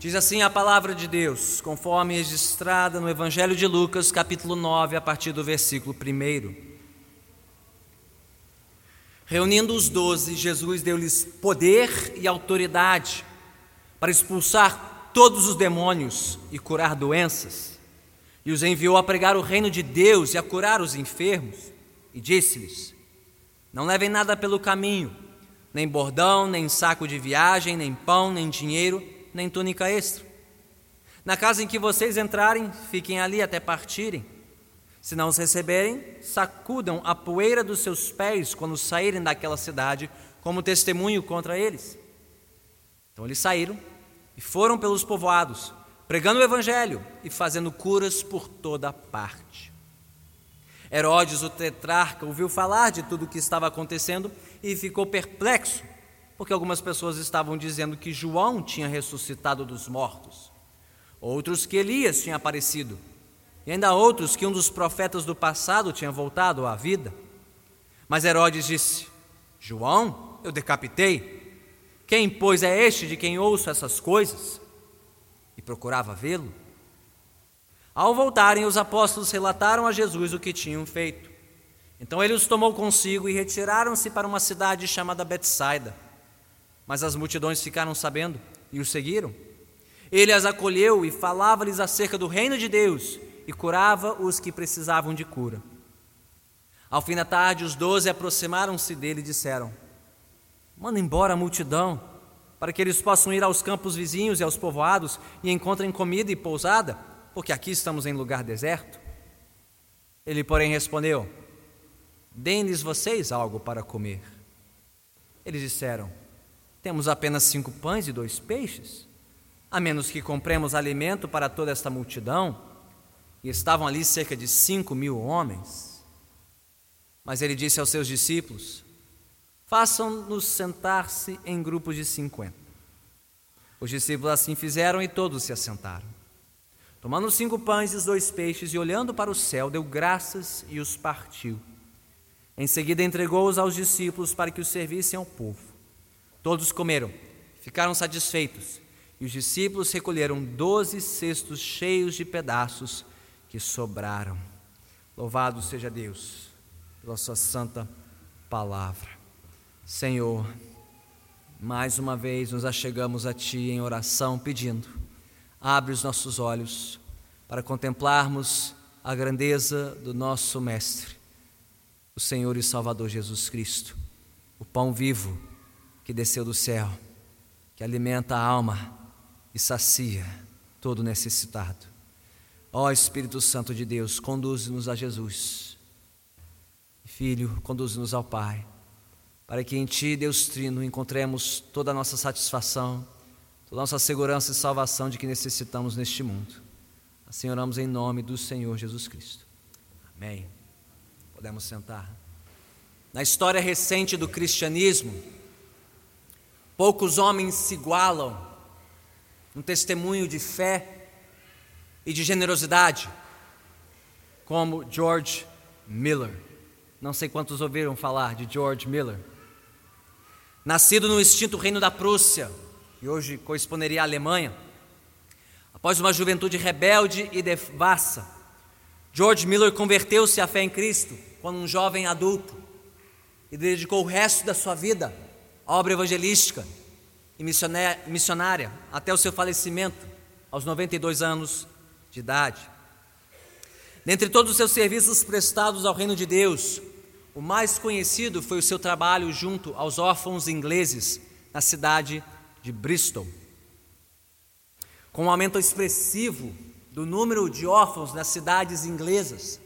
Diz assim a palavra de Deus, conforme registrada no Evangelho de Lucas, capítulo 9, a partir do versículo 1. Reunindo os doze, Jesus deu-lhes poder e autoridade para expulsar todos os demônios e curar doenças, e os enviou a pregar o reino de Deus e a curar os enfermos, e disse-lhes: Não levem nada pelo caminho, nem bordão, nem saco de viagem, nem pão, nem dinheiro nem túnica extra. Na casa em que vocês entrarem, fiquem ali até partirem. Se não os receberem, sacudam a poeira dos seus pés quando saírem daquela cidade, como testemunho contra eles. Então eles saíram e foram pelos povoados, pregando o evangelho e fazendo curas por toda parte. Herodes, o tetrarca, ouviu falar de tudo o que estava acontecendo e ficou perplexo porque algumas pessoas estavam dizendo que João tinha ressuscitado dos mortos, outros que Elias tinha aparecido, e ainda outros que um dos profetas do passado tinha voltado à vida. Mas Herodes disse: João, eu decapitei. Quem, pois, é este de quem ouço essas coisas? E procurava vê-lo. Ao voltarem, os apóstolos relataram a Jesus o que tinham feito. Então ele os tomou consigo e retiraram-se para uma cidade chamada Betsaida mas as multidões ficaram sabendo e o seguiram. Ele as acolheu e falava-lhes acerca do reino de Deus e curava os que precisavam de cura. Ao fim da tarde, os doze aproximaram-se dele e disseram: Manda embora a multidão, para que eles possam ir aos campos vizinhos e aos povoados e encontrem comida e pousada, porque aqui estamos em lugar deserto. Ele, porém, respondeu: Deem-lhes vocês algo para comer. Eles disseram: temos apenas cinco pães e dois peixes, a menos que compremos alimento para toda esta multidão. E estavam ali cerca de cinco mil homens. Mas ele disse aos seus discípulos: Façam-nos sentar-se em grupos de cinquenta. Os discípulos assim fizeram e todos se assentaram. Tomando cinco pães e os dois peixes e olhando para o céu, deu graças e os partiu. Em seguida entregou-os aos discípulos para que os servissem ao povo. Todos comeram, ficaram satisfeitos, e os discípulos recolheram doze cestos cheios de pedaços que sobraram. Louvado seja Deus pela Sua santa palavra. Senhor, mais uma vez nos achegamos a Ti em oração, pedindo, abre os nossos olhos para contemplarmos a grandeza do nosso Mestre, o Senhor e Salvador Jesus Cristo, o pão vivo que desceu do céu, que alimenta a alma e sacia todo necessitado. Ó Espírito Santo de Deus, conduze-nos a Jesus. Filho, conduze-nos ao Pai, para que em Ti, Deus Trino, encontremos toda a nossa satisfação, toda a nossa segurança e salvação de que necessitamos neste mundo. Assim oramos em nome do Senhor Jesus Cristo. Amém. Podemos sentar. Na história recente do cristianismo, Poucos homens se igualam um testemunho de fé e de generosidade, como George Miller. Não sei quantos ouviram falar de George Miller. Nascido no extinto reino da Prússia, e hoje corresponderia à Alemanha, após uma juventude rebelde e devassa, George Miller converteu-se à fé em Cristo quando um jovem adulto e dedicou o resto da sua vida obra evangelística e missionária até o seu falecimento, aos 92 anos de idade. Dentre todos os seus serviços prestados ao reino de Deus, o mais conhecido foi o seu trabalho junto aos órfãos ingleses na cidade de Bristol. Com um aumento expressivo do número de órfãos nas cidades inglesas,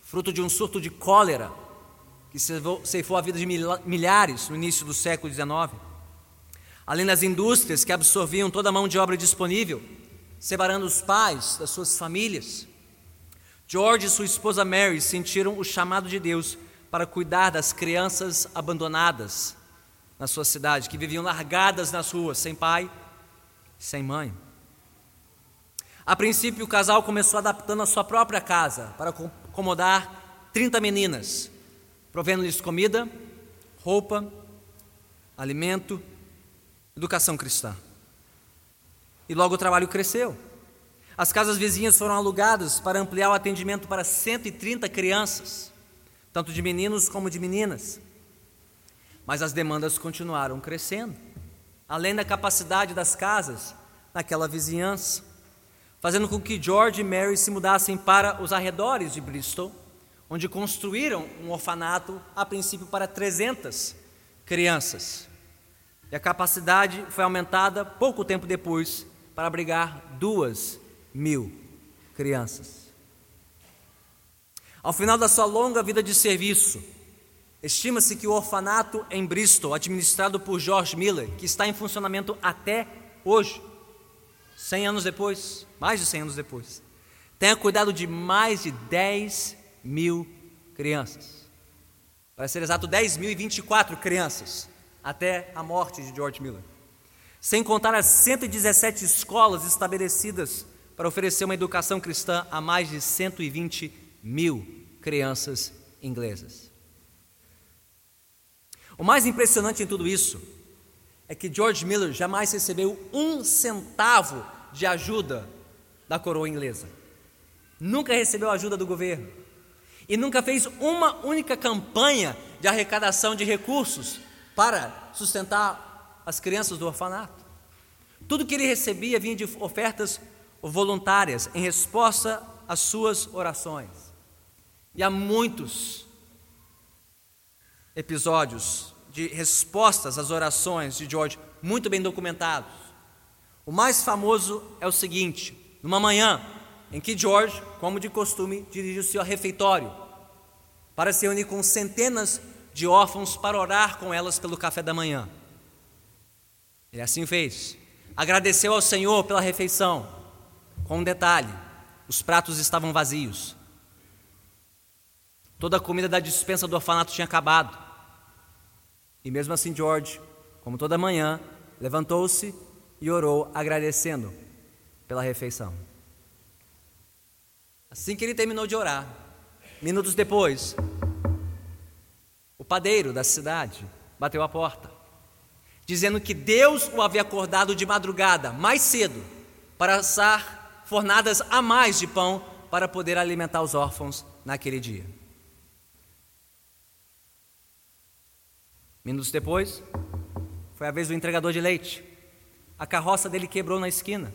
fruto de um surto de cólera que ceifou a vida de milhares no início do século XIX. Além das indústrias que absorviam toda a mão de obra disponível, separando os pais das suas famílias, George e sua esposa Mary sentiram o chamado de Deus para cuidar das crianças abandonadas na sua cidade, que viviam largadas nas ruas, sem pai, sem mãe. A princípio, o casal começou adaptando a sua própria casa para acomodar 30 meninas provendo-lhes comida, roupa, alimento, educação cristã. e logo o trabalho cresceu. As casas vizinhas foram alugadas para ampliar o atendimento para 130 crianças, tanto de meninos como de meninas. Mas as demandas continuaram crescendo, além da capacidade das casas naquela vizinhança, fazendo com que George e Mary se mudassem para os arredores de Bristol, onde construíram um orfanato, a princípio para 300 crianças. E a capacidade foi aumentada pouco tempo depois para abrigar duas mil crianças. Ao final da sua longa vida de serviço, estima-se que o orfanato em Bristol, administrado por George Miller, que está em funcionamento até hoje, 100 anos depois, mais de 100 anos depois, tenha cuidado de mais de 10 mil crianças. Para ser exato, 10.024 crianças, até a morte de George Miller. Sem contar as 117 escolas estabelecidas para oferecer uma educação cristã a mais de 120 mil crianças inglesas. O mais impressionante em tudo isso é que George Miller jamais recebeu um centavo de ajuda da coroa inglesa. Nunca recebeu ajuda do governo. E nunca fez uma única campanha de arrecadação de recursos para sustentar as crianças do orfanato. Tudo que ele recebia vinha de ofertas voluntárias em resposta às suas orações. E há muitos episódios de respostas às orações de George muito bem documentados. O mais famoso é o seguinte: numa manhã em que George, como de costume, dirigiu-se ao refeitório para se reunir com centenas de órfãos para orar com elas pelo café da manhã. Ele assim fez. Agradeceu ao Senhor pela refeição com um detalhe: os pratos estavam vazios. Toda a comida da dispensa do orfanato tinha acabado. E mesmo assim, George, como toda manhã, levantou-se e orou agradecendo pela refeição. Assim que ele terminou de orar, minutos depois, o padeiro da cidade bateu a porta, dizendo que Deus o havia acordado de madrugada, mais cedo, para assar fornadas a mais de pão para poder alimentar os órfãos naquele dia. Minutos depois, foi a vez do entregador de leite. A carroça dele quebrou na esquina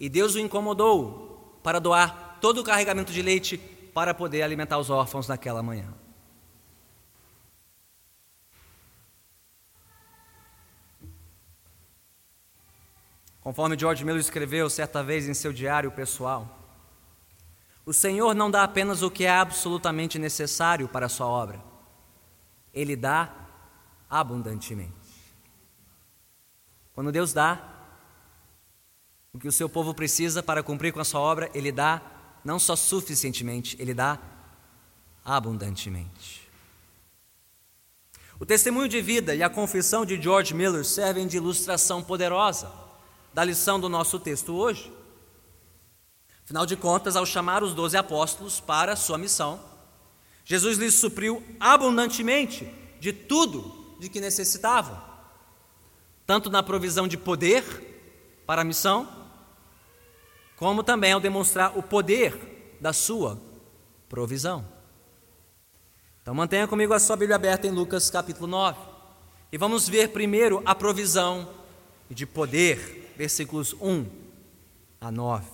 e Deus o incomodou para doar todo o carregamento de leite para poder alimentar os órfãos naquela manhã. Conforme George Miller escreveu certa vez em seu diário pessoal, o Senhor não dá apenas o que é absolutamente necessário para a sua obra, Ele dá abundantemente. Quando Deus dá o que o seu povo precisa para cumprir com a sua obra, Ele dá não só suficientemente, Ele dá abundantemente. O testemunho de vida e a confissão de George Miller servem de ilustração poderosa da lição do nosso texto hoje. Afinal de contas, ao chamar os doze apóstolos para sua missão, Jesus lhes supriu abundantemente de tudo de que necessitavam, tanto na provisão de poder para a missão, como também ao demonstrar o poder da sua provisão. Então mantenha comigo a sua Bíblia aberta em Lucas capítulo 9. E vamos ver primeiro a provisão de poder versículos 1 a 9.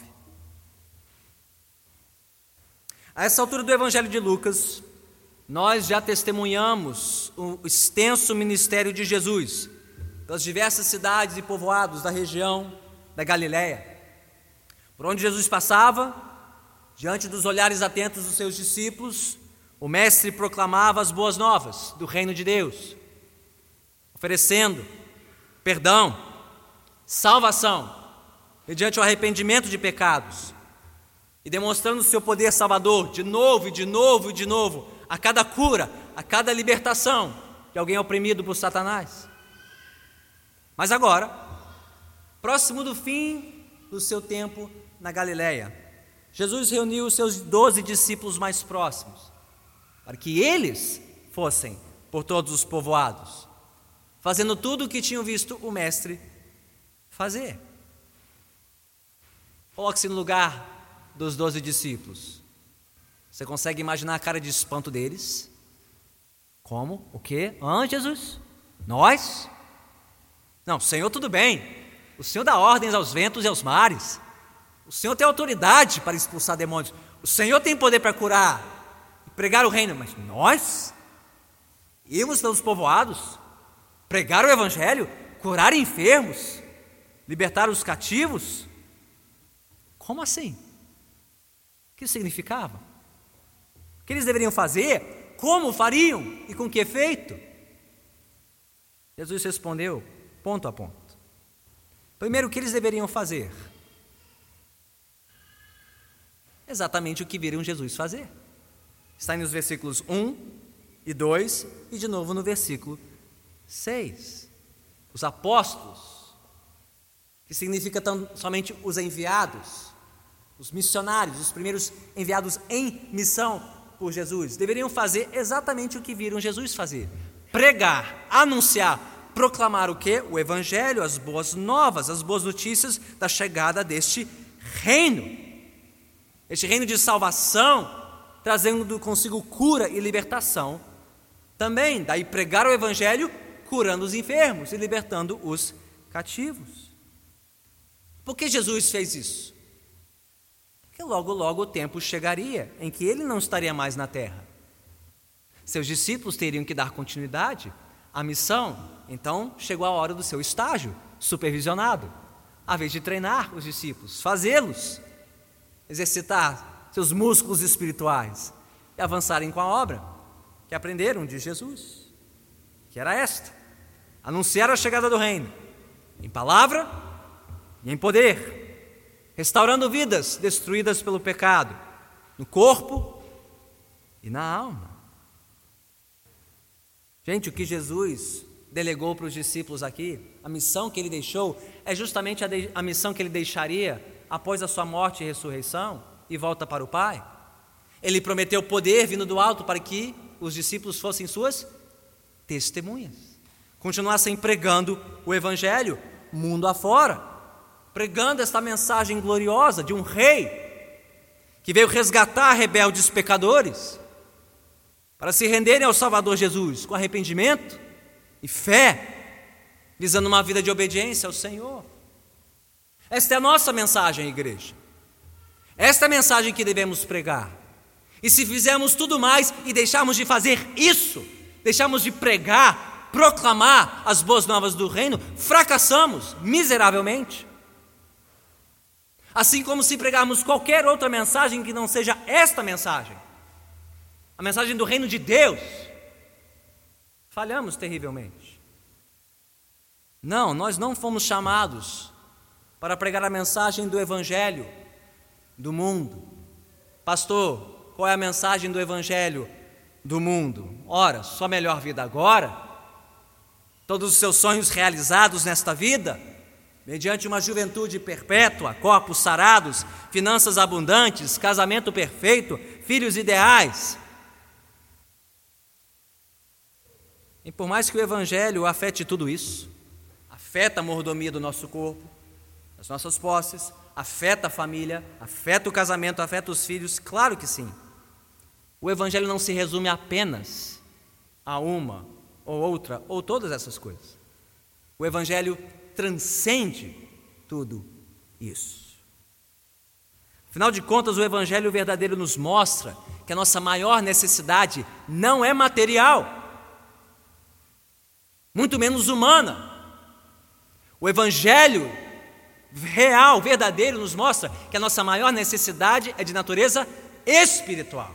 A essa altura do Evangelho de Lucas, nós já testemunhamos o extenso ministério de Jesus pelas diversas cidades e povoados da região da Galiléia. Por onde Jesus passava, diante dos olhares atentos dos seus discípulos, o Mestre proclamava as boas novas do reino de Deus, oferecendo perdão, salvação, mediante o arrependimento de pecados, e demonstrando o seu poder salvador de novo e de novo e de novo, a cada cura, a cada libertação de alguém oprimido por Satanás. Mas agora, próximo do fim do seu tempo na Galiléia, Jesus reuniu os seus doze discípulos mais próximos, para que eles fossem por todos os povoados, fazendo tudo o que tinham visto o Mestre fazer. Coloque-se no lugar dos doze discípulos. Você consegue imaginar a cara de espanto deles? Como? O quê? Ah, Jesus? Nós? Não, Senhor, tudo bem. O Senhor dá ordens aos ventos e aos mares. O Senhor tem autoridade para expulsar demônios. O Senhor tem poder para curar e pregar o reino. Mas nós? Irmos pelos povoados? Pregar o Evangelho? Curar enfermos? Libertar os cativos? Como assim? O que significava? O que eles deveriam fazer? Como fariam? E com que efeito? Jesus respondeu, ponto a ponto. Primeiro, o que eles deveriam fazer? Exatamente o que viram Jesus fazer. Está nos versículos 1 e 2 e de novo no versículo 6. Os apóstolos, que significa tão, somente os enviados, os missionários, os primeiros enviados em missão por Jesus, deveriam fazer exatamente o que viram Jesus fazer: pregar, anunciar, proclamar o que? O Evangelho, as boas novas, as boas notícias da chegada deste reino. Este reino de salvação, trazendo consigo cura e libertação. Também, daí pregar o Evangelho, curando os enfermos e libertando os cativos. Por que Jesus fez isso? Porque logo, logo o tempo chegaria em que ele não estaria mais na terra. Seus discípulos teriam que dar continuidade à missão então chegou a hora do seu estágio supervisionado, a vez de treinar os discípulos, fazê-los exercitar seus músculos espirituais e avançarem com a obra que aprenderam de Jesus, que era esta: anunciar a chegada do reino, em palavra e em poder, restaurando vidas destruídas pelo pecado, no corpo e na alma. Gente, o que Jesus delegou para os discípulos aqui, a missão que ele deixou, é justamente a, de, a missão que ele deixaria após a sua morte e ressurreição e volta para o Pai. Ele prometeu poder vindo do alto para que os discípulos fossem suas testemunhas, continuassem pregando o Evangelho mundo afora, pregando esta mensagem gloriosa de um rei que veio resgatar rebeldes pecadores para se renderem ao Salvador Jesus com arrependimento e fé, visando uma vida de obediência ao Senhor. Esta é a nossa mensagem, igreja. Esta é a mensagem que devemos pregar. E se fizermos tudo mais e deixarmos de fazer isso, deixarmos de pregar, proclamar as boas novas do reino, fracassamos miseravelmente. Assim como se pregarmos qualquer outra mensagem que não seja esta mensagem, a mensagem do reino de Deus, falhamos terrivelmente. Não, nós não fomos chamados para pregar a mensagem do Evangelho do mundo. Pastor, qual é a mensagem do Evangelho do mundo? Ora, sua melhor vida agora? Todos os seus sonhos realizados nesta vida? Mediante uma juventude perpétua, corpos sarados, finanças abundantes, casamento perfeito, filhos ideais. E por mais que o Evangelho afete tudo isso, afeta a mordomia do nosso corpo, das nossas posses, afeta a família, afeta o casamento, afeta os filhos, claro que sim. O Evangelho não se resume apenas a uma ou outra ou todas essas coisas. O Evangelho transcende tudo isso. Afinal de contas, o Evangelho verdadeiro nos mostra que a nossa maior necessidade não é material muito menos humana. O Evangelho real, verdadeiro, nos mostra que a nossa maior necessidade é de natureza espiritual.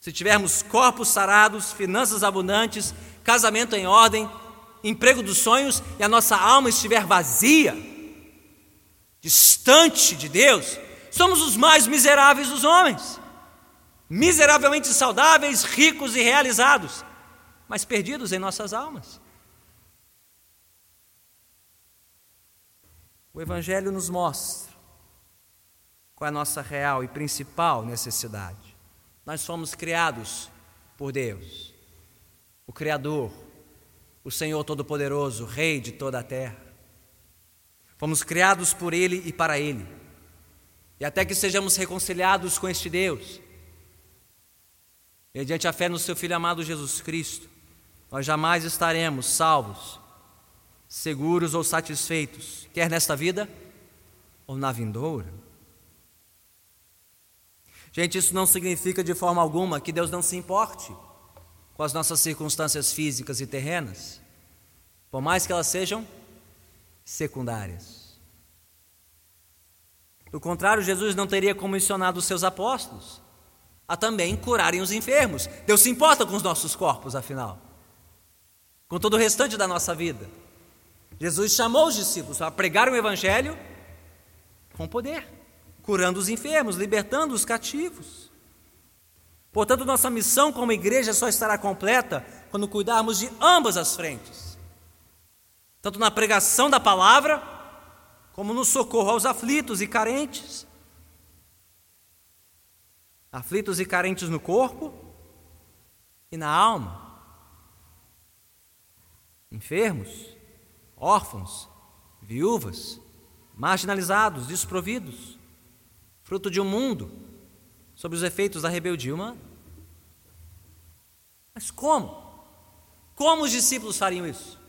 Se tivermos corpos sarados, finanças abundantes, casamento em ordem, emprego dos sonhos e a nossa alma estiver vazia, distante de Deus, somos os mais miseráveis dos homens, miseravelmente saudáveis, ricos e realizados mas perdidos em nossas almas. O Evangelho nos mostra qual é a nossa real e principal necessidade. Nós fomos criados por Deus, o Criador, o Senhor Todo-Poderoso, Rei de toda a terra. Fomos criados por Ele e para Ele. E até que sejamos reconciliados com este Deus, mediante a fé no Seu Filho amado Jesus Cristo, nós jamais estaremos salvos, seguros ou satisfeitos, quer nesta vida ou na vindoura. Gente, isso não significa de forma alguma que Deus não se importe com as nossas circunstâncias físicas e terrenas, por mais que elas sejam secundárias. Do contrário, Jesus não teria comissionado os seus apóstolos a também curarem os enfermos. Deus se importa com os nossos corpos, afinal, com todo o restante da nossa vida. Jesus chamou os discípulos a pregar o Evangelho com poder, curando os enfermos, libertando os cativos. Portanto, nossa missão como igreja só estará completa quando cuidarmos de ambas as frentes tanto na pregação da palavra, como no socorro aos aflitos e carentes. Aflitos e carentes no corpo e na alma. Enfermos, órfãos, viúvas, marginalizados, desprovidos, fruto de um mundo sob os efeitos da rebeldia humana. Mas como? Como os discípulos fariam isso?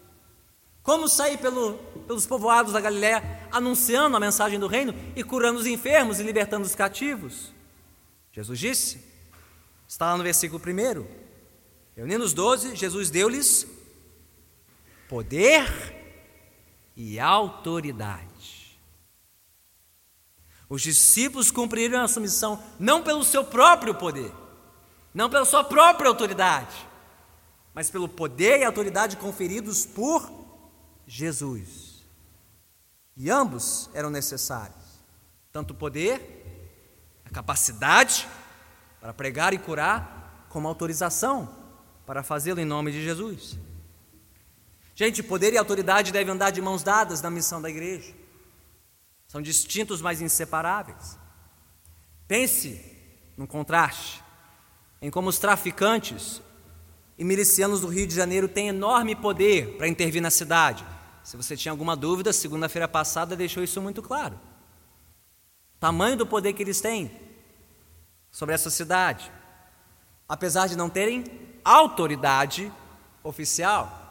Como sair pelo, pelos povoados da Galiléia anunciando a mensagem do reino e curando os enfermos e libertando os cativos? Jesus disse, está lá no versículo 1. Reunindo os doze, Jesus deu-lhes poder e autoridade. Os discípulos cumpriram a sua missão não pelo seu próprio poder, não pela sua própria autoridade, mas pelo poder e autoridade conferidos por Jesus. E ambos eram necessários, tanto o poder, a capacidade para pregar e curar, como a autorização para fazê-lo em nome de Jesus. Gente, poder e autoridade devem andar de mãos dadas na missão da igreja. São distintos, mas inseparáveis. Pense no contraste em como os traficantes e milicianos do Rio de Janeiro têm enorme poder para intervir na cidade, se você tinha alguma dúvida, segunda-feira passada deixou isso muito claro. Tamanho do poder que eles têm sobre essa cidade, apesar de não terem autoridade oficial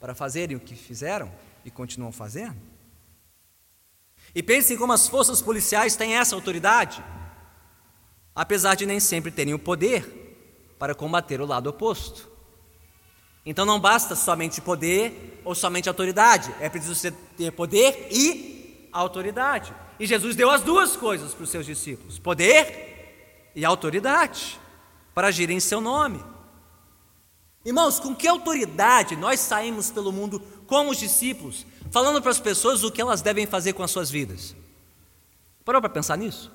para fazerem o que fizeram e continuam fazendo. E pensem como as forças policiais têm essa autoridade, apesar de nem sempre terem o poder para combater o lado oposto. Então não basta somente poder ou somente autoridade, é preciso ter poder e autoridade. E Jesus deu as duas coisas para os seus discípulos: poder e autoridade, para agir em seu nome. Irmãos, com que autoridade nós saímos pelo mundo como os discípulos, falando para as pessoas o que elas devem fazer com as suas vidas? Parou para pensar nisso?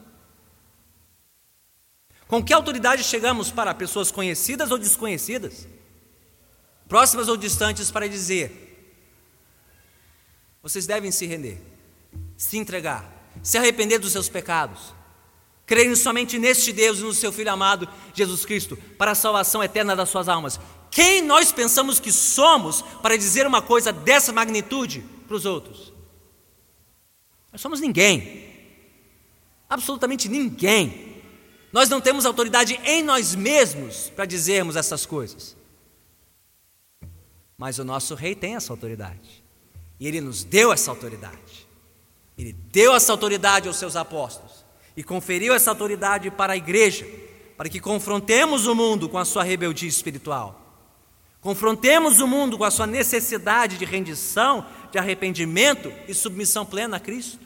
Com que autoridade chegamos para pessoas conhecidas ou desconhecidas? próximas ou distantes, para dizer: vocês devem se render, se entregar, se arrepender dos seus pecados, crerem somente neste Deus e no seu Filho amado, Jesus Cristo, para a salvação eterna das suas almas. Quem nós pensamos que somos para dizer uma coisa dessa magnitude para os outros? Nós somos ninguém, absolutamente ninguém. Nós não temos autoridade em nós mesmos para dizermos essas coisas. Mas o nosso rei tem essa autoridade. E ele nos deu essa autoridade. Ele deu essa autoridade aos seus apóstolos e conferiu essa autoridade para a igreja, para que confrontemos o mundo com a sua rebeldia espiritual. Confrontemos o mundo com a sua necessidade de rendição, de arrependimento e submissão plena a Cristo.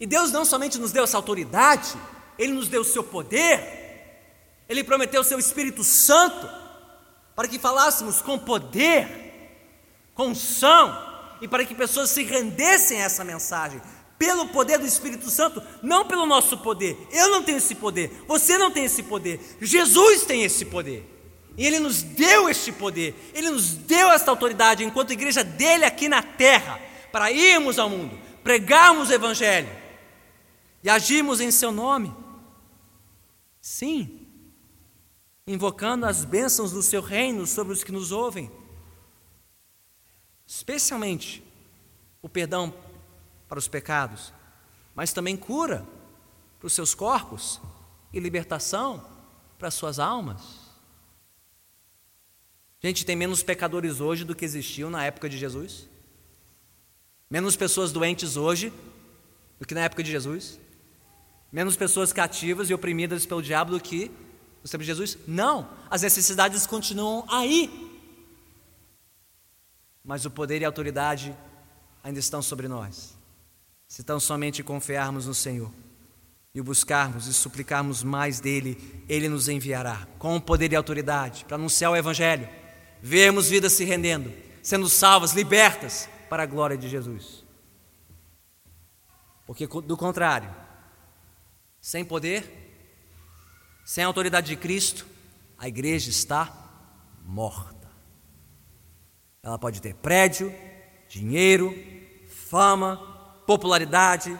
E Deus não somente nos deu essa autoridade, Ele nos deu o seu poder, Ele prometeu o seu Espírito Santo para que falássemos com poder, com unção, e para que pessoas se rendessem a essa mensagem, pelo poder do Espírito Santo, não pelo nosso poder. Eu não tenho esse poder, você não tem esse poder, Jesus tem esse poder. E Ele nos deu este poder, Ele nos deu esta autoridade enquanto igreja dele aqui na terra, para irmos ao mundo, pregarmos o Evangelho e agirmos em Seu nome. Sim, invocando as bênçãos do seu reino sobre os que nos ouvem, especialmente o perdão para os pecados, mas também cura para os seus corpos e libertação para as suas almas. Gente, tem menos pecadores hoje do que existiam na época de Jesus? Menos pessoas doentes hoje do que na época de Jesus? Menos pessoas cativas e oprimidas pelo diabo do que no tempo de Jesus? Não, as necessidades continuam aí. Mas o poder e a autoridade ainda estão sobre nós. Se tão somente confiarmos no Senhor e o buscarmos e suplicarmos mais dele, ele nos enviará com poder e autoridade para anunciar o Evangelho, vermos vidas se rendendo, sendo salvas, libertas para a glória de Jesus. Porque, do contrário, sem poder, sem a autoridade de Cristo, a igreja está morta. Ela pode ter prédio, dinheiro, fama, popularidade,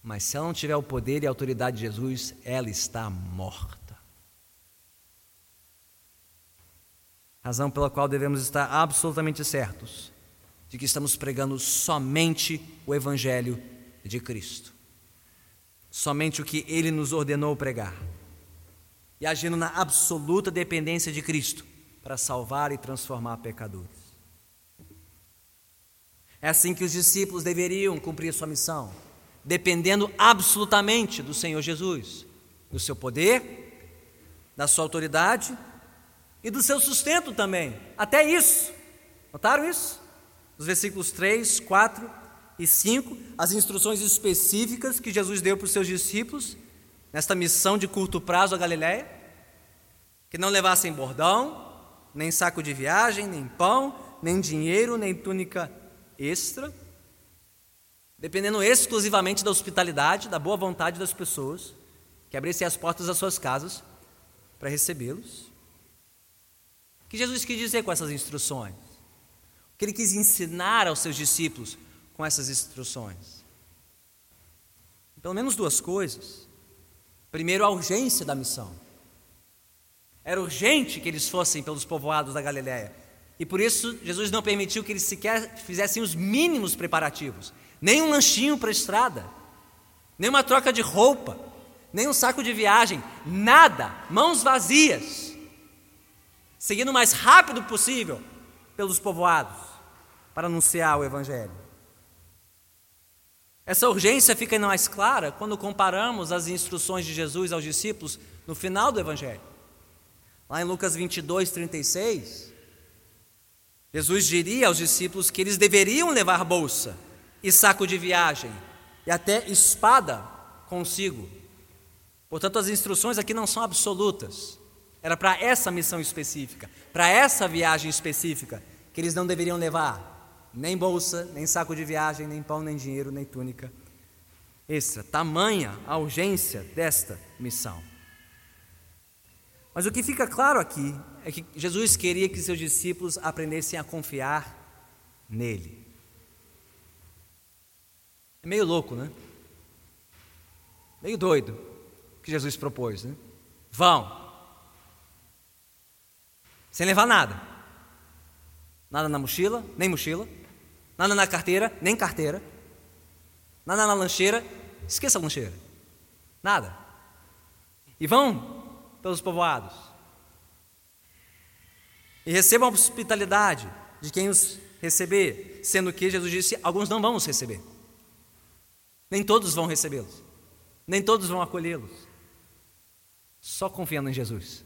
mas se ela não tiver o poder e a autoridade de Jesus, ela está morta. Razão pela qual devemos estar absolutamente certos de que estamos pregando somente o Evangelho de Cristo, somente o que Ele nos ordenou pregar, e agindo na absoluta dependência de Cristo para salvar e transformar pecadores. É assim que os discípulos deveriam cumprir sua missão, dependendo absolutamente do Senhor Jesus, do seu poder, da sua autoridade e do seu sustento também. Até isso. Notaram isso? nos versículos 3, 4 e 5, as instruções específicas que Jesus deu para os seus discípulos nesta missão de curto prazo à Galiléia, que não levassem bordão, nem saco de viagem, nem pão, nem dinheiro, nem túnica extra, dependendo exclusivamente da hospitalidade, da boa vontade das pessoas, que abrissem as portas das suas casas para recebê-los. O que Jesus quis dizer com essas instruções? que ele quis ensinar aos seus discípulos com essas instruções? Pelo menos duas coisas. Primeiro, a urgência da missão. Era urgente que eles fossem pelos povoados da Galiléia. E por isso Jesus não permitiu que eles sequer fizessem os mínimos preparativos. Nem um lanchinho para a estrada, nem uma troca de roupa, nem um saco de viagem, nada, mãos vazias. Seguindo o mais rápido possível pelos povoados para anunciar o Evangelho. Essa urgência fica ainda mais clara quando comparamos as instruções de Jesus aos discípulos no final do Evangelho. Lá em Lucas 22, 36, Jesus diria aos discípulos que eles deveriam levar bolsa e saco de viagem e até espada consigo. Portanto, as instruções aqui não são absolutas. Era para essa missão específica, para essa viagem específica, que eles não deveriam levar nem bolsa, nem saco de viagem, nem pão, nem dinheiro, nem túnica extra. Tamanha a urgência desta missão. Mas o que fica claro aqui é que Jesus queria que seus discípulos aprendessem a confiar nele. É meio louco, né? Meio doido que Jesus propôs, né? Vão. Sem levar nada. Nada na mochila, nem mochila Nada na carteira, nem carteira. Nada na lancheira, esqueça a lancheira. Nada. E vão pelos povoados. E recebam a hospitalidade de quem os receber, sendo que Jesus disse: alguns não vão os receber. Nem todos vão recebê-los. Nem todos vão acolhê-los. Só confiando em Jesus.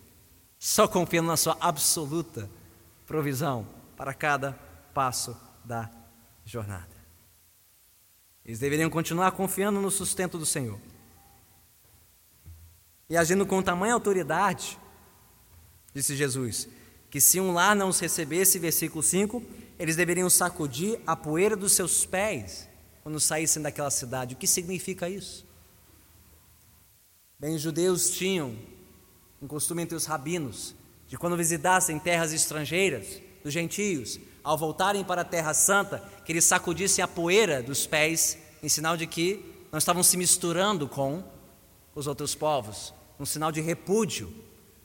Só confiando na sua absoluta provisão para cada passo da jornada. Eles deveriam continuar confiando no sustento do Senhor. E agindo com tamanha autoridade, disse Jesus, que se um lar não os recebesse, versículo 5, eles deveriam sacudir a poeira dos seus pés quando saíssem daquela cidade. O que significa isso? Bem, os judeus tinham um costume entre os rabinos de quando visitassem terras estrangeiras, dos gentios, ao voltarem para a Terra Santa, que eles sacudissem a poeira dos pés, em sinal de que não estavam se misturando com os outros povos, um sinal de repúdio,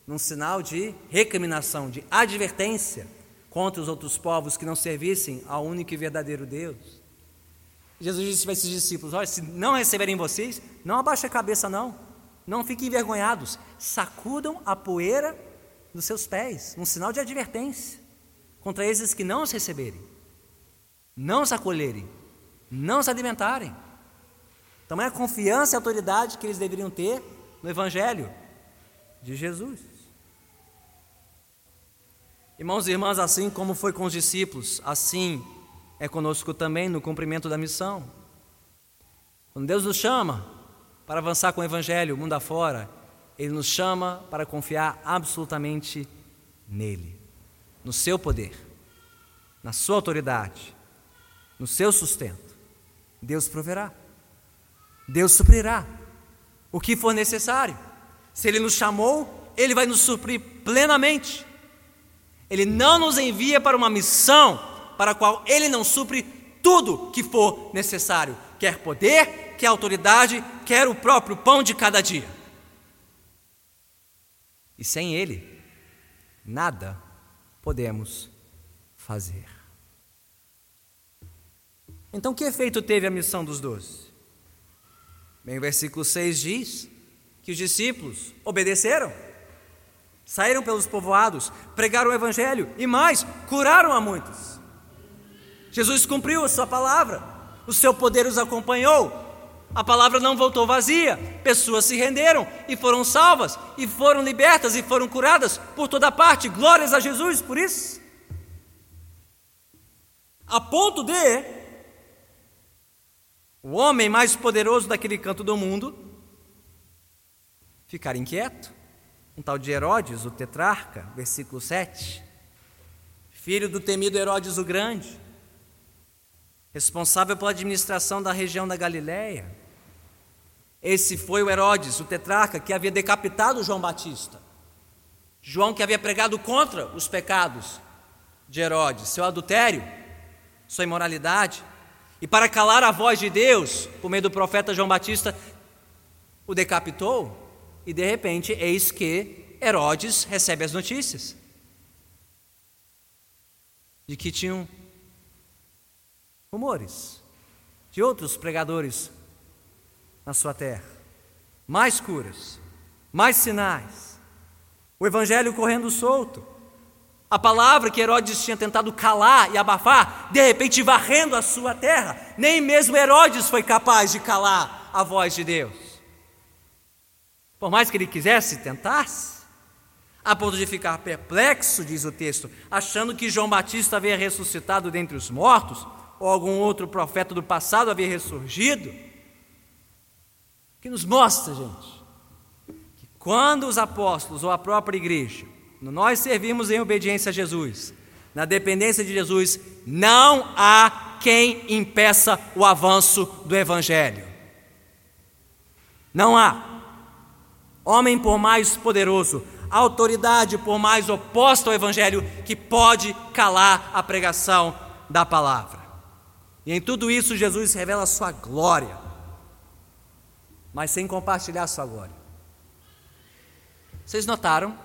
num sinal de recriminação, de advertência contra os outros povos que não servissem ao único e verdadeiro Deus. Jesus disse para esses discípulos: Olha, se não receberem vocês, não abaixem a cabeça, não. Não fiquem envergonhados. Sacudam a poeira dos seus pés, um sinal de advertência contra esses que não os receberem, não os acolherem, não os alimentarem. Tamanha confiança e autoridade que eles deveriam ter no Evangelho de Jesus. Irmãos e irmãs, assim como foi com os discípulos, assim é conosco também no cumprimento da missão. Quando Deus nos chama para avançar com o Evangelho mundo afora, Ele nos chama para confiar absolutamente nele, no seu poder, na sua autoridade, no seu sustento. Deus proverá, Deus suprirá o que for necessário. Se Ele nos chamou, Ele vai nos suprir plenamente. Ele não nos envia para uma missão para a qual ele não supre tudo que for necessário, quer poder, quer autoridade, quer o próprio pão de cada dia. E sem ele, nada podemos fazer. Então, que efeito teve a missão dos doze? Bem, o versículo 6 diz que os discípulos obedeceram, saíram pelos povoados, pregaram o evangelho e mais, curaram a muitos. Jesus cumpriu a sua palavra, o seu poder os acompanhou, a palavra não voltou vazia, pessoas se renderam e foram salvas, e foram libertas e foram curadas por toda parte. Glórias a Jesus por isso. A ponto de o homem mais poderoso daquele canto do mundo ficar inquieto. Um tal de Herodes, o tetrarca, versículo 7, filho do temido Herodes o Grande, responsável pela administração da região da Galiléia. Esse foi o Herodes, o tetrarca, que havia decapitado João Batista. João que havia pregado contra os pecados de Herodes, seu adultério, sua imoralidade. E para calar a voz de Deus, por meio do profeta João Batista, o decapitou. E de repente, eis que Herodes recebe as notícias de que tinham rumores de outros pregadores na sua terra. Mais curas, mais sinais, o evangelho correndo solto. A palavra que Herodes tinha tentado calar e abafar, de repente varrendo a sua terra. Nem mesmo Herodes foi capaz de calar a voz de Deus. Por mais que ele quisesse, tentasse, a ponto de ficar perplexo, diz o texto, achando que João Batista havia ressuscitado dentre os mortos, ou algum outro profeta do passado havia ressurgido, que nos mostra, gente, que quando os apóstolos ou a própria igreja, nós servimos em obediência a Jesus, na dependência de Jesus, não há quem impeça o avanço do Evangelho. Não há. Homem por mais poderoso, autoridade por mais oposta ao Evangelho, que pode calar a pregação da palavra. E em tudo isso, Jesus revela a sua glória, mas sem compartilhar a sua glória. Vocês notaram?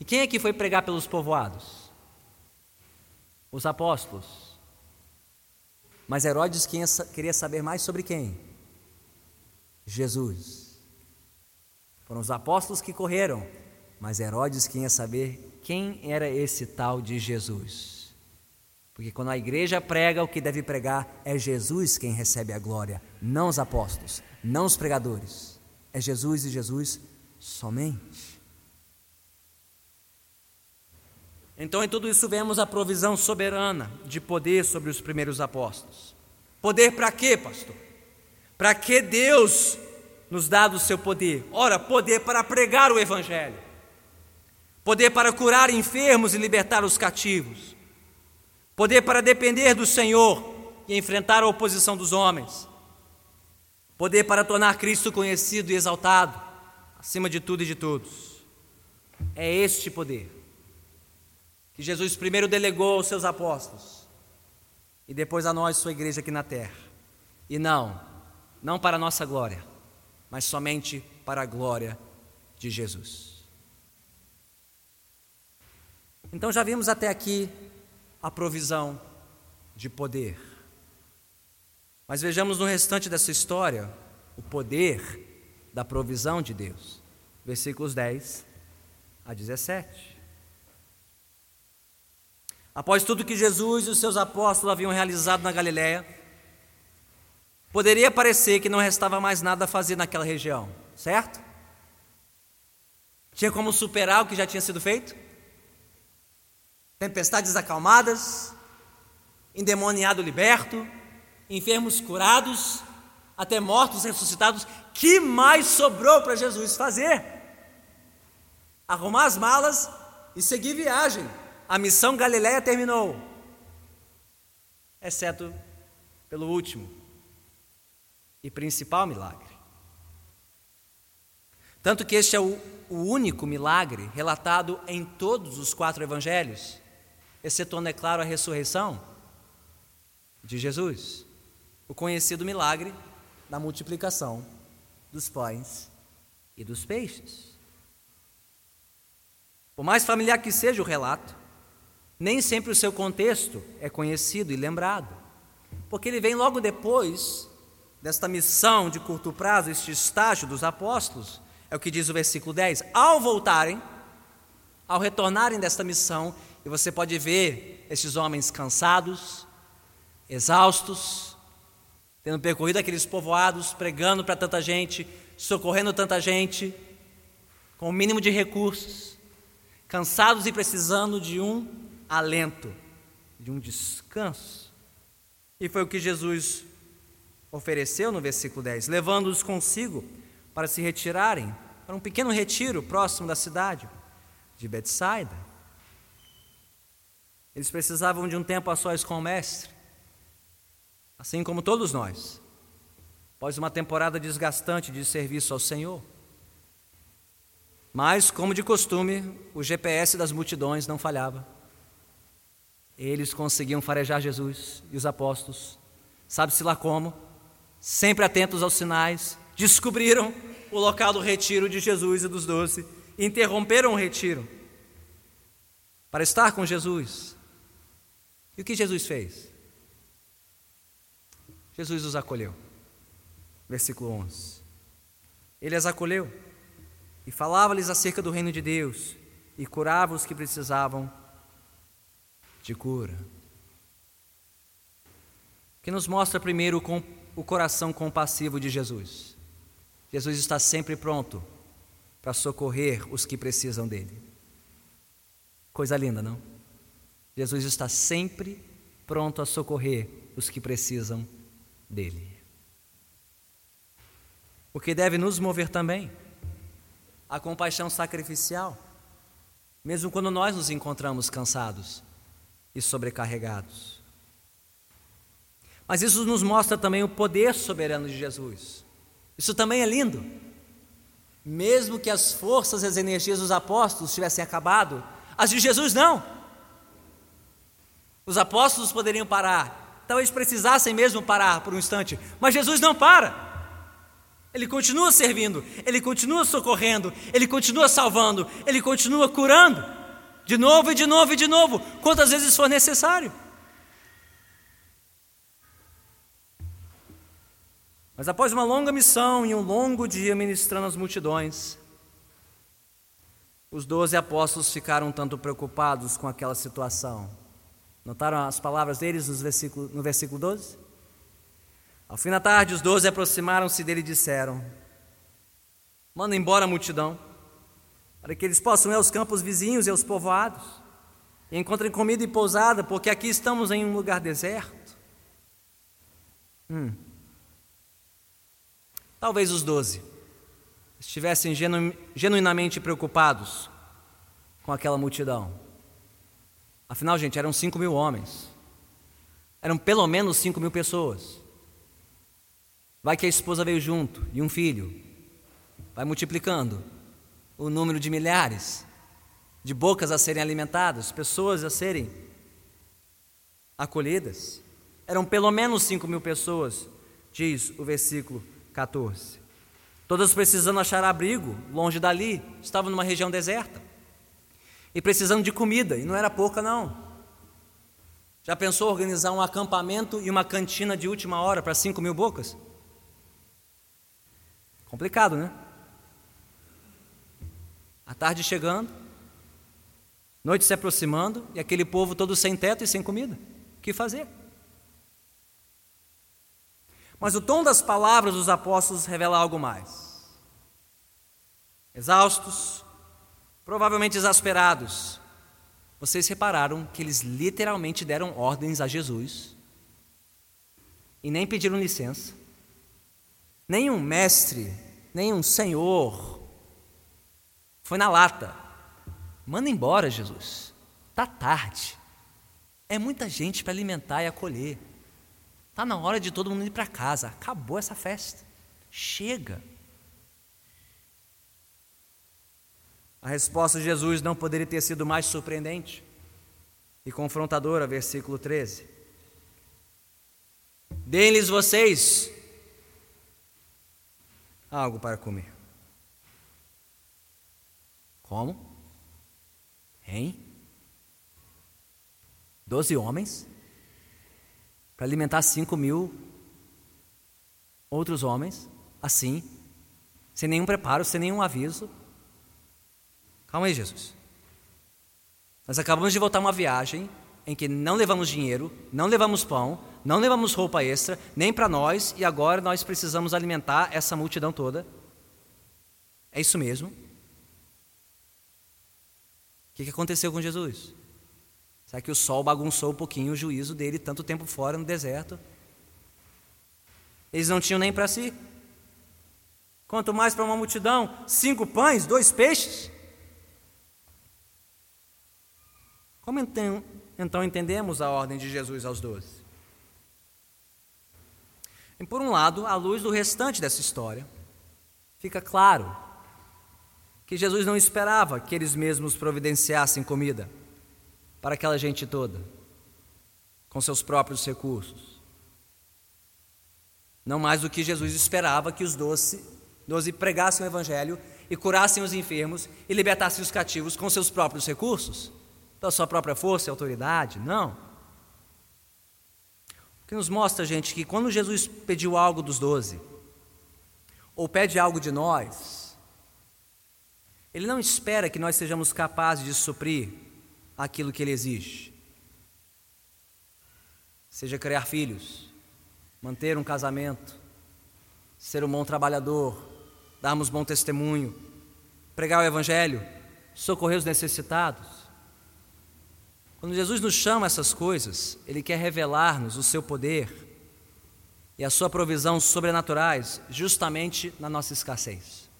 E quem é que foi pregar pelos povoados? Os apóstolos. Mas Herodes queria saber mais sobre quem? Jesus. Foram os apóstolos que correram, mas Herodes queria saber quem era esse tal de Jesus. Porque quando a igreja prega, o que deve pregar é Jesus quem recebe a glória, não os apóstolos, não os pregadores. É Jesus e Jesus somente. Então, em tudo isso, vemos a provisão soberana de poder sobre os primeiros apóstolos. Poder para quê, pastor? Para que Deus nos dá do seu poder? Ora, poder para pregar o Evangelho, poder para curar enfermos e libertar os cativos poder para depender do Senhor e enfrentar a oposição dos homens, poder para tornar Cristo conhecido e exaltado acima de tudo e de todos. É este poder que Jesus primeiro delegou aos seus apóstolos e depois a nós, sua igreja aqui na terra. E não, não para a nossa glória, mas somente para a glória de Jesus. Então já vimos até aqui a provisão de poder. Mas vejamos no restante dessa história o poder da provisão de Deus. Versículos 10 a 17. Após tudo que Jesus e os seus apóstolos haviam realizado na Galiléia, poderia parecer que não restava mais nada a fazer naquela região, certo? Tinha como superar o que já tinha sido feito? Tempestades acalmadas, endemoniado liberto, enfermos curados, até mortos ressuscitados. Que mais sobrou para Jesus fazer? Arrumar as malas e seguir viagem a missão Galileia terminou, exceto pelo último e principal milagre. Tanto que este é o, o único milagre relatado em todos os quatro evangelhos, excetuando, é claro, a ressurreição de Jesus, o conhecido milagre da multiplicação dos pães e dos peixes. Por mais familiar que seja o relato, nem sempre o seu contexto é conhecido e lembrado, porque ele vem logo depois desta missão de curto prazo, este estágio dos apóstolos, é o que diz o versículo 10. Ao voltarem, ao retornarem desta missão, e você pode ver estes homens cansados, exaustos, tendo percorrido aqueles povoados, pregando para tanta gente, socorrendo tanta gente, com o mínimo de recursos, cansados e precisando de um alento, de um descanso. E foi o que Jesus ofereceu no versículo 10, levando-os consigo para se retirarem para um pequeno retiro próximo da cidade de Betsaida. Eles precisavam de um tempo a sós com o Mestre, assim como todos nós, após uma temporada desgastante de serviço ao Senhor. Mas, como de costume, o GPS das multidões não falhava. Eles conseguiam farejar Jesus e os apóstolos, sabe-se lá como, sempre atentos aos sinais, descobriram o local do retiro de Jesus e dos doze, interromperam o retiro para estar com Jesus. E o que Jesus fez? Jesus os acolheu. Versículo 11. Ele as acolheu e falava-lhes acerca do reino de Deus e curava os que precisavam de cura. Que nos mostra primeiro o coração compassivo de Jesus. Jesus está sempre pronto para socorrer os que precisam dele. Coisa linda, não? Jesus está sempre pronto a socorrer os que precisam dele. O que deve nos mover também, a compaixão sacrificial, mesmo quando nós nos encontramos cansados e sobrecarregados. Mas isso nos mostra também o poder soberano de Jesus. Isso também é lindo. Mesmo que as forças e as energias dos apóstolos tivessem acabado, as de Jesus não. Os apóstolos poderiam parar, talvez precisassem mesmo parar por um instante, mas Jesus não para. Ele continua servindo, ele continua socorrendo, ele continua salvando, ele continua curando. De novo e de novo e de novo, quantas vezes for necessário. Mas após uma longa missão e um longo dia ministrando às multidões, os doze apóstolos ficaram tanto preocupados com aquela situação. Notaram as palavras deles no versículo, no versículo 12? Ao fim da tarde, os doze aproximaram-se dele e disseram: Manda embora a multidão para que eles possam ir aos campos vizinhos e aos povoados, e encontrem comida e pousada, porque aqui estamos em um lugar deserto. Hum. Talvez os doze estivessem genu genuinamente preocupados com aquela multidão. Afinal, gente, eram cinco mil homens. Eram pelo menos cinco mil pessoas. Vai que a esposa veio junto e um filho. Vai multiplicando o número de milhares de bocas a serem alimentadas, pessoas a serem acolhidas. Eram pelo menos 5 mil pessoas, diz o versículo 14. Todas precisando achar abrigo longe dali, estavam numa região deserta. E precisando de comida, e não era pouca, não. Já pensou organizar um acampamento e uma cantina de última hora para 5 mil bocas? Complicado, né? A tarde chegando, noite se aproximando e aquele povo todo sem teto e sem comida. O que fazer? Mas o tom das palavras dos apóstolos revela algo mais. Exaustos, provavelmente exasperados, vocês repararam que eles literalmente deram ordens a Jesus e nem pediram licença. Nenhum mestre, nenhum senhor foi na lata. Manda embora, Jesus. Tá tarde. É muita gente para alimentar e acolher. Tá na hora de todo mundo ir para casa. Acabou essa festa. Chega. A resposta de Jesus não poderia ter sido mais surpreendente e confrontadora, versículo 13. Deem-lhes vocês algo para comer. Como? Hein? Doze homens para alimentar cinco mil outros homens, assim, sem nenhum preparo, sem nenhum aviso. Calma aí, Jesus. Nós acabamos de voltar uma viagem em que não levamos dinheiro, não levamos pão, não levamos roupa extra, nem para nós, e agora nós precisamos alimentar essa multidão toda. É isso mesmo. O que aconteceu com Jesus? Será que o sol bagunçou um pouquinho o juízo dele, tanto tempo fora no deserto? Eles não tinham nem para si. Quanto mais para uma multidão, cinco pães, dois peixes. Como então, entendemos a ordem de Jesus aos doze? E por um lado, à luz do restante dessa história, fica claro que Jesus não esperava que eles mesmos providenciassem comida para aquela gente toda, com seus próprios recursos. Não mais do que Jesus esperava que os doze, doze pregassem o Evangelho e curassem os enfermos e libertassem os cativos com seus próprios recursos pela sua própria força e autoridade, não. O que nos mostra, gente, que quando Jesus pediu algo dos doze, ou pede algo de nós, Ele não espera que nós sejamos capazes de suprir aquilo que Ele exige. Seja criar filhos, manter um casamento, ser um bom trabalhador, darmos bom testemunho, pregar o Evangelho, socorrer os necessitados. Quando Jesus nos chama essas coisas, Ele quer revelar-nos o seu poder e a sua provisão sobrenaturais justamente na nossa escassez,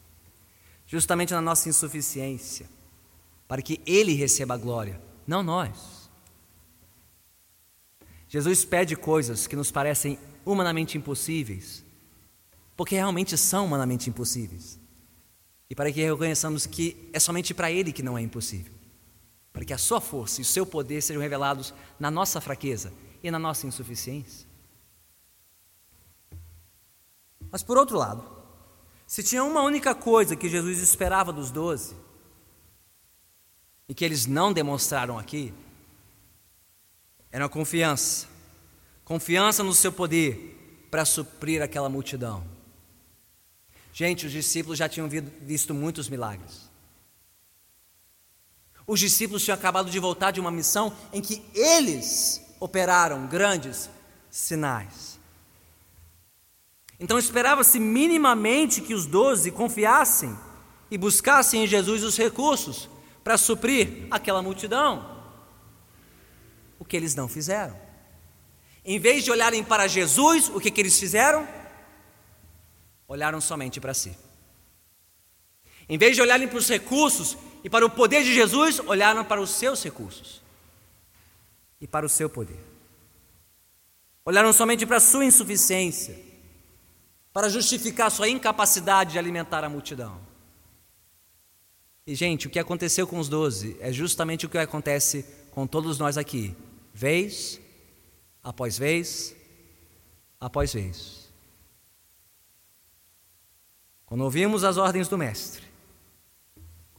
justamente na nossa insuficiência, para que Ele receba a glória, não nós. Jesus pede coisas que nos parecem humanamente impossíveis, porque realmente são humanamente impossíveis, e para que reconheçamos que é somente para Ele que não é impossível para que a sua força e o seu poder sejam revelados na nossa fraqueza e na nossa insuficiência. Mas por outro lado, se tinha uma única coisa que Jesus esperava dos doze, e que eles não demonstraram aqui, era a confiança. Confiança no seu poder para suprir aquela multidão. Gente, os discípulos já tinham visto muitos milagres. Os discípulos tinham acabado de voltar de uma missão em que eles operaram grandes sinais. Então esperava-se minimamente que os doze confiassem e buscassem em Jesus os recursos para suprir aquela multidão. O que eles não fizeram. Em vez de olharem para Jesus, o que, que eles fizeram? Olharam somente para si. Em vez de olharem para os recursos e para o poder de Jesus, olharam para os seus recursos e para o seu poder. Olharam somente para a sua insuficiência, para justificar sua incapacidade de alimentar a multidão. E, gente, o que aconteceu com os doze é justamente o que acontece com todos nós aqui, vez após vez após vez. Quando ouvimos as ordens do Mestre,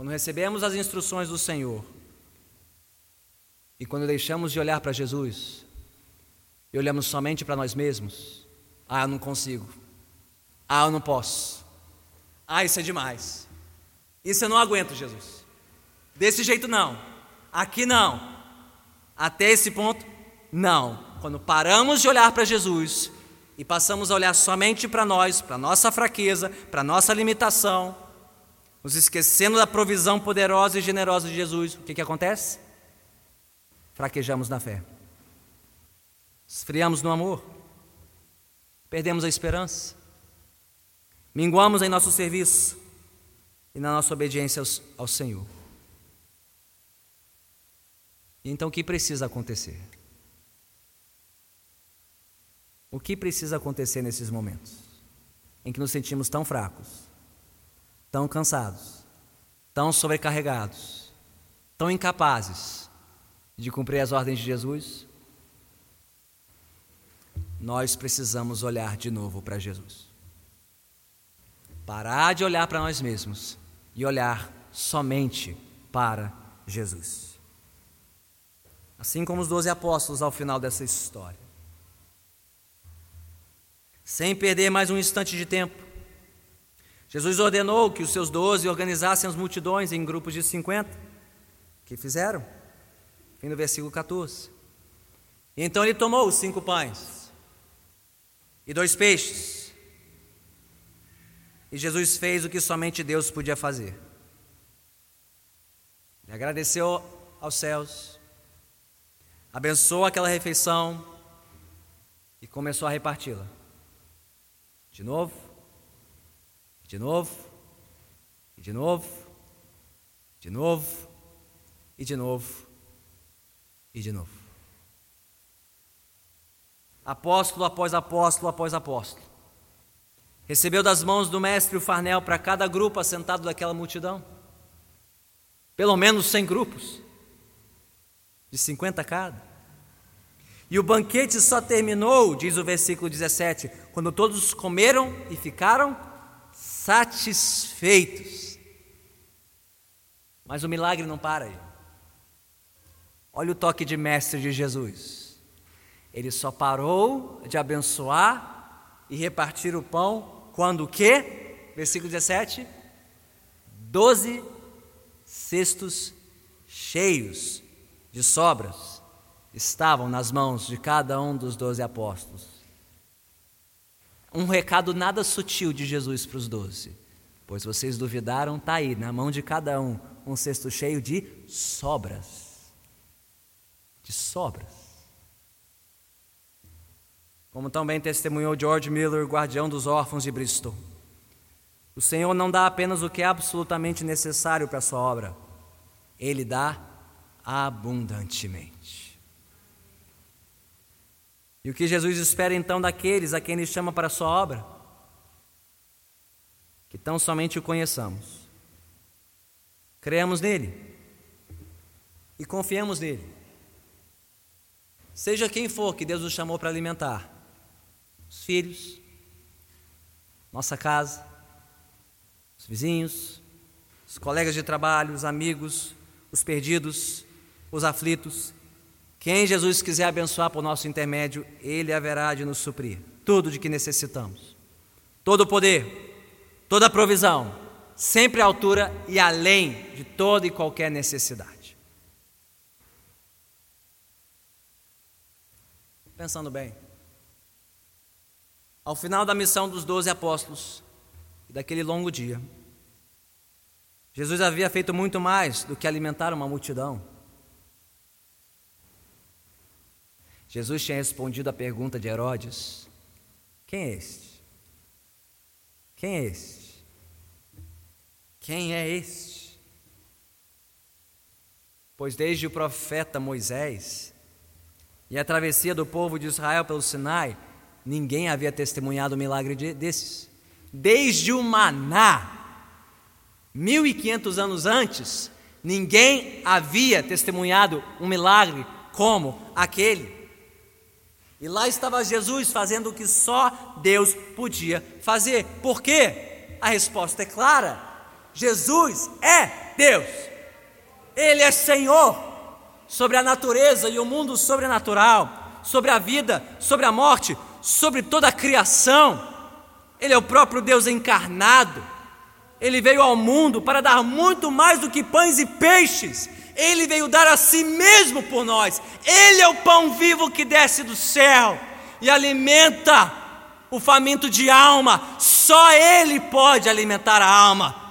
quando recebemos as instruções do Senhor e quando deixamos de olhar para Jesus, e olhamos somente para nós mesmos, ah, eu não consigo. Ah, eu não posso. Ah, isso é demais. Isso eu não aguento, Jesus. Desse jeito não. Aqui não. Até esse ponto, não. Quando paramos de olhar para Jesus e passamos a olhar somente para nós, para nossa fraqueza, para nossa limitação, nos esquecendo da provisão poderosa e generosa de Jesus, o que, que acontece? Fraquejamos na fé, esfriamos no amor, perdemos a esperança, minguamos em nosso serviço e na nossa obediência ao, Senhor. Então, o que precisa acontecer? O que precisa acontecer nesses momentos em que nos sentimos tão fracos, tão cansados, tão sobrecarregados, tão incapazes de cumprir as ordens de Jesus? Nós precisamos olhar de novo para Jesus. Parar de olhar para nós mesmos e olhar somente para Jesus. Assim como os doze apóstolos ao final dessa história. Sem perder mais um instante de tempo, Jesus ordenou que os seus doze organizassem as multidões em grupos de cinquenta, que fizeram, fim do versículo 14. E então ele tomou os cinco pães e dois peixes, e Jesus fez o que somente Deus podia fazer. Ele agradeceu aos céus, abençoou aquela refeição e começou a reparti-la. De novo, de novo, e de novo, de novo, e de novo, e de novo. Apóstolo após apóstolo após apóstolo. Recebeu das mãos do mestre o farnel para cada grupo assentado daquela multidão. Pelo menos cem grupos, de 50 cada. E o banquete só terminou, diz o versículo 17, quando todos comeram e ficaram satisfeitos. Mas o milagre não para aí. Olha o toque de mestre de Jesus. Ele só parou de abençoar e repartir o pão quando o quê? Versículo 17. Doze cestos cheios de sobras estavam nas mãos de cada um dos doze apóstolos. Um recado nada sutil de Jesus para os doze. Pois vocês duvidaram, está aí, na mão de cada um, um cesto cheio de sobras. De sobras. Como também testemunhou George Miller, guardião dos órfãos de Bristol. O Senhor não dá apenas o que é absolutamente necessário para a sua obra, Ele dá abundantemente. E o que Jesus espera então daqueles a quem Ele chama para a sua obra? Que tão somente o conheçamos, creamos nele. E confiemos nele. Seja quem for que Deus nos chamou para alimentar, os filhos, nossa casa, os vizinhos, os colegas de trabalho, os amigos, os perdidos, os aflitos. Quem Jesus quiser abençoar por nosso intermédio, Ele haverá de nos suprir tudo de que necessitamos. Todo o poder, toda a provisão, sempre à altura e além de toda e qualquer necessidade. Pensando bem, ao final da missão dos doze apóstolos e daquele longo dia, Jesus havia feito muito mais do que alimentar uma multidão. Jesus tinha respondido à pergunta de Herodes: Quem é este? Quem é este? Quem é este? Pois desde o profeta Moisés e a travessia do povo de Israel pelo Sinai, Ninguém havia testemunhado um milagre desses. Desde o maná, 1500 anos antes, ninguém havia testemunhado um milagre como aquele. E lá estava Jesus fazendo o que só Deus podia fazer. Por quê? A resposta é clara: Jesus é Deus, Ele é Senhor sobre a natureza e o mundo sobrenatural. sobre a vida, sobre a morte, sobre toda a criação. Ele é o próprio Deus encarnado. Ele veio ao mundo para dar muito mais do que pães e peixes. Ele veio dar a si mesmo por nós. Ele é o pão vivo que desce do céu e alimenta o faminto de alma. Só Ele pode alimentar a alma.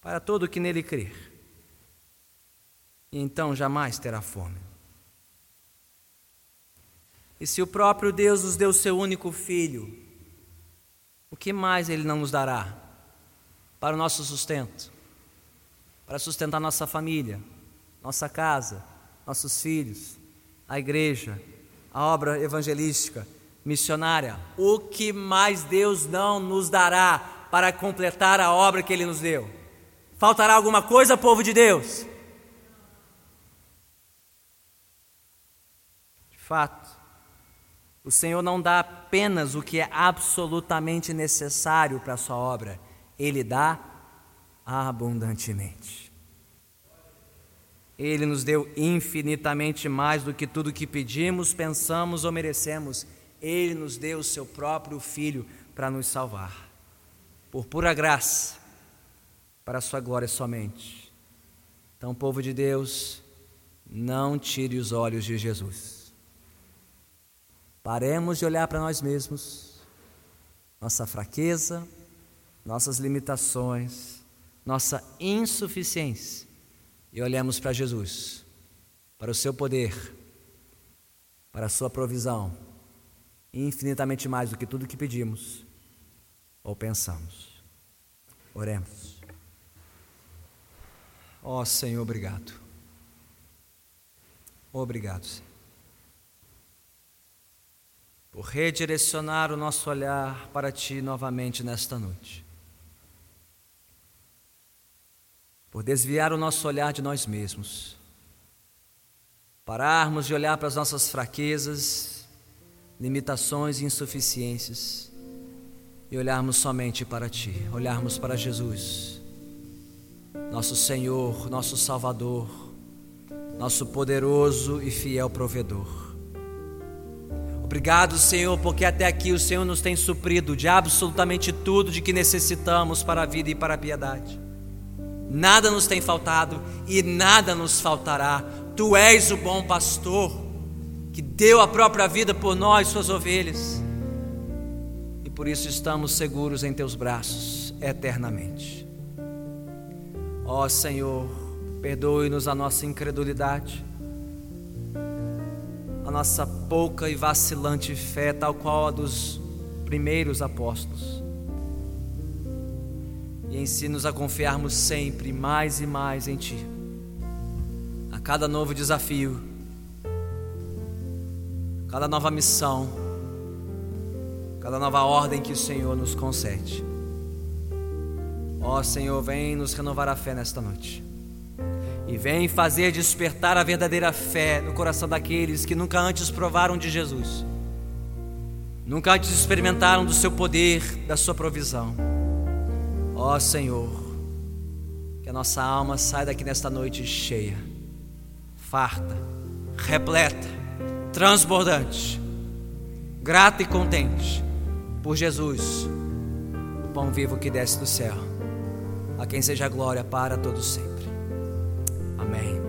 Para todo que nele crer. E então jamais terá fome. E se o próprio Deus nos deu seu único filho, o que mais Ele não nos dará para o nosso sustento? Para sustentar nossa família, nossa casa, nossos filhos, a igreja, a obra evangelística, missionária. O que mais Deus não nos dará para completar a obra que Ele nos deu? Faltará alguma coisa, povo de Deus? De fato, o Senhor não dá apenas o que é absolutamente necessário para a sua obra, Ele dá abundantemente. Ele nos deu infinitamente mais do que tudo que pedimos, pensamos ou merecemos. Ele nos deu o seu próprio Filho para nos salvar. Por pura graça, para a sua glória somente. Então, povo de Deus, não tire os olhos de Jesus. Paremos de olhar para nós mesmos, nossa fraqueza, nossas limitações, nossa insuficiência e olhemos para Jesus, para o seu poder, para a sua provisão, infinitamente mais do que tudo que pedimos ou pensamos. Oremos. Ó oh, Senhor, obrigado. Obrigado, Senhor. Por redirecionar o nosso olhar para Ti novamente nesta noite. Por desviar o nosso olhar de nós mesmos, pararmos de olhar para as nossas fraquezas, limitações e insuficiências e olharmos somente para Ti, olharmos para Jesus, nosso Senhor, nosso Salvador, nosso poderoso e fiel provedor. Obrigado, Senhor, porque até aqui o Senhor nos tem suprido de absolutamente tudo de que necessitamos para a vida e para a piedade. Nada nos tem faltado e nada nos faltará. Tu és o bom pastor que deu a própria vida por nós, suas ovelhas. E por isso estamos seguros em teus braços eternamente. Ó Senhor, perdoe-nos a nossa incredulidade, a nossa pouca e vacilante fé, tal qual a dos primeiros apóstolos ensina-nos a confiarmos sempre mais e mais em Ti. A cada novo desafio, cada nova missão, cada nova ordem que o Senhor nos concede. Ó Senhor, vem nos renovar a fé nesta noite. E vem fazer despertar a verdadeira fé no coração daqueles que nunca antes provaram de Jesus, nunca antes experimentaram do seu poder, da sua provisão Ó oh, Senhor, que a nossa alma saia daqui nesta noite cheia, farta, repleta, transbordante, grata e contente por Jesus, o pão vivo que desce do céu. A quem seja glória para todos sempre. Amém.